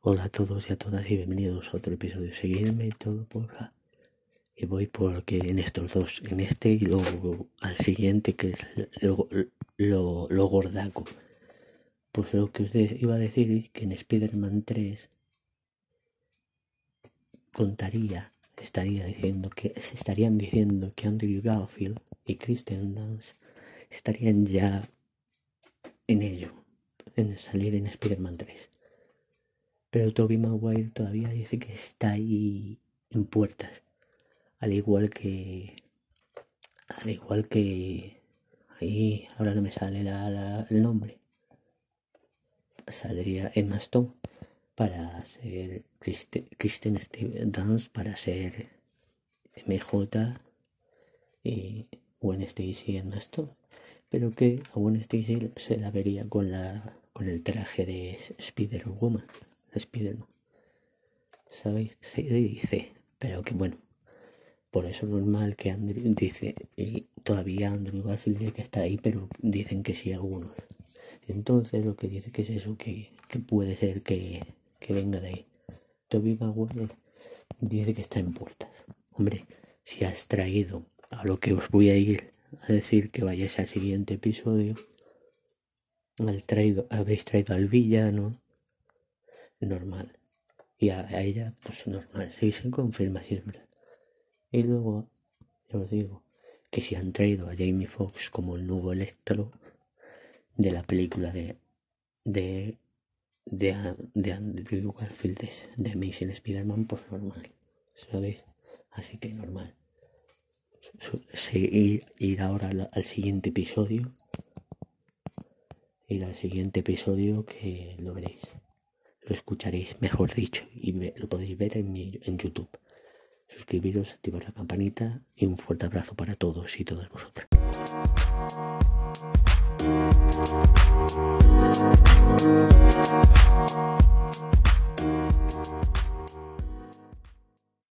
Hola a todos y a todas y bienvenidos a otro episodio. Seguidme y todo, porfa. Y voy porque en estos dos, en este y luego al siguiente que es lo, lo, gordaco. Pues lo que os iba a decir que en Spider-Man 3 contaría, estaría diciendo que se estarían diciendo que Andrew Garfield y Kristen Dunst estarían ya en ello, en salir en Spider-Man 3. Pero Toby Maguire todavía dice que está ahí en puertas. Al igual que. Al igual que. Ahí, ahora no me sale el nombre. Saldría Emma Stone para ser Kristen Dance para ser MJ y Gwen Stacy Emma Stone. Pero que a Gwen Stacy se la vería con, la, con el traje de Spider-Woman. Spiderman. ¿Sabéis? Se dice, pero que bueno, por eso es normal que Andrew dice, y todavía Andrew Garfield que está ahí, pero dicen que sí algunos. Entonces lo que dice que es eso, que, puede ser que, que, venga de ahí. Toby Maguire dice que está en puertas. Hombre, si has traído a lo que os voy a ir a decir que vayáis al siguiente episodio, al traído, habéis traído al villano, normal. Y a, ella, pues normal. Si se confirma, si es verdad. Y luego, ya os digo, que si han traído a Jamie Foxx como el nuevo Electro de la película de de de, de Andrew Garfield de Amazing Spider-Man, pues normal, ¿sabéis? Así que normal. Ir, ir ahora al siguiente episodio. Ir al siguiente episodio que lo veréis lo escucharéis, mejor dicho, y lo podéis ver en, mi, en YouTube. Suscribiros, activar la campanita y un fuerte abrazo para todos y todas vosotras.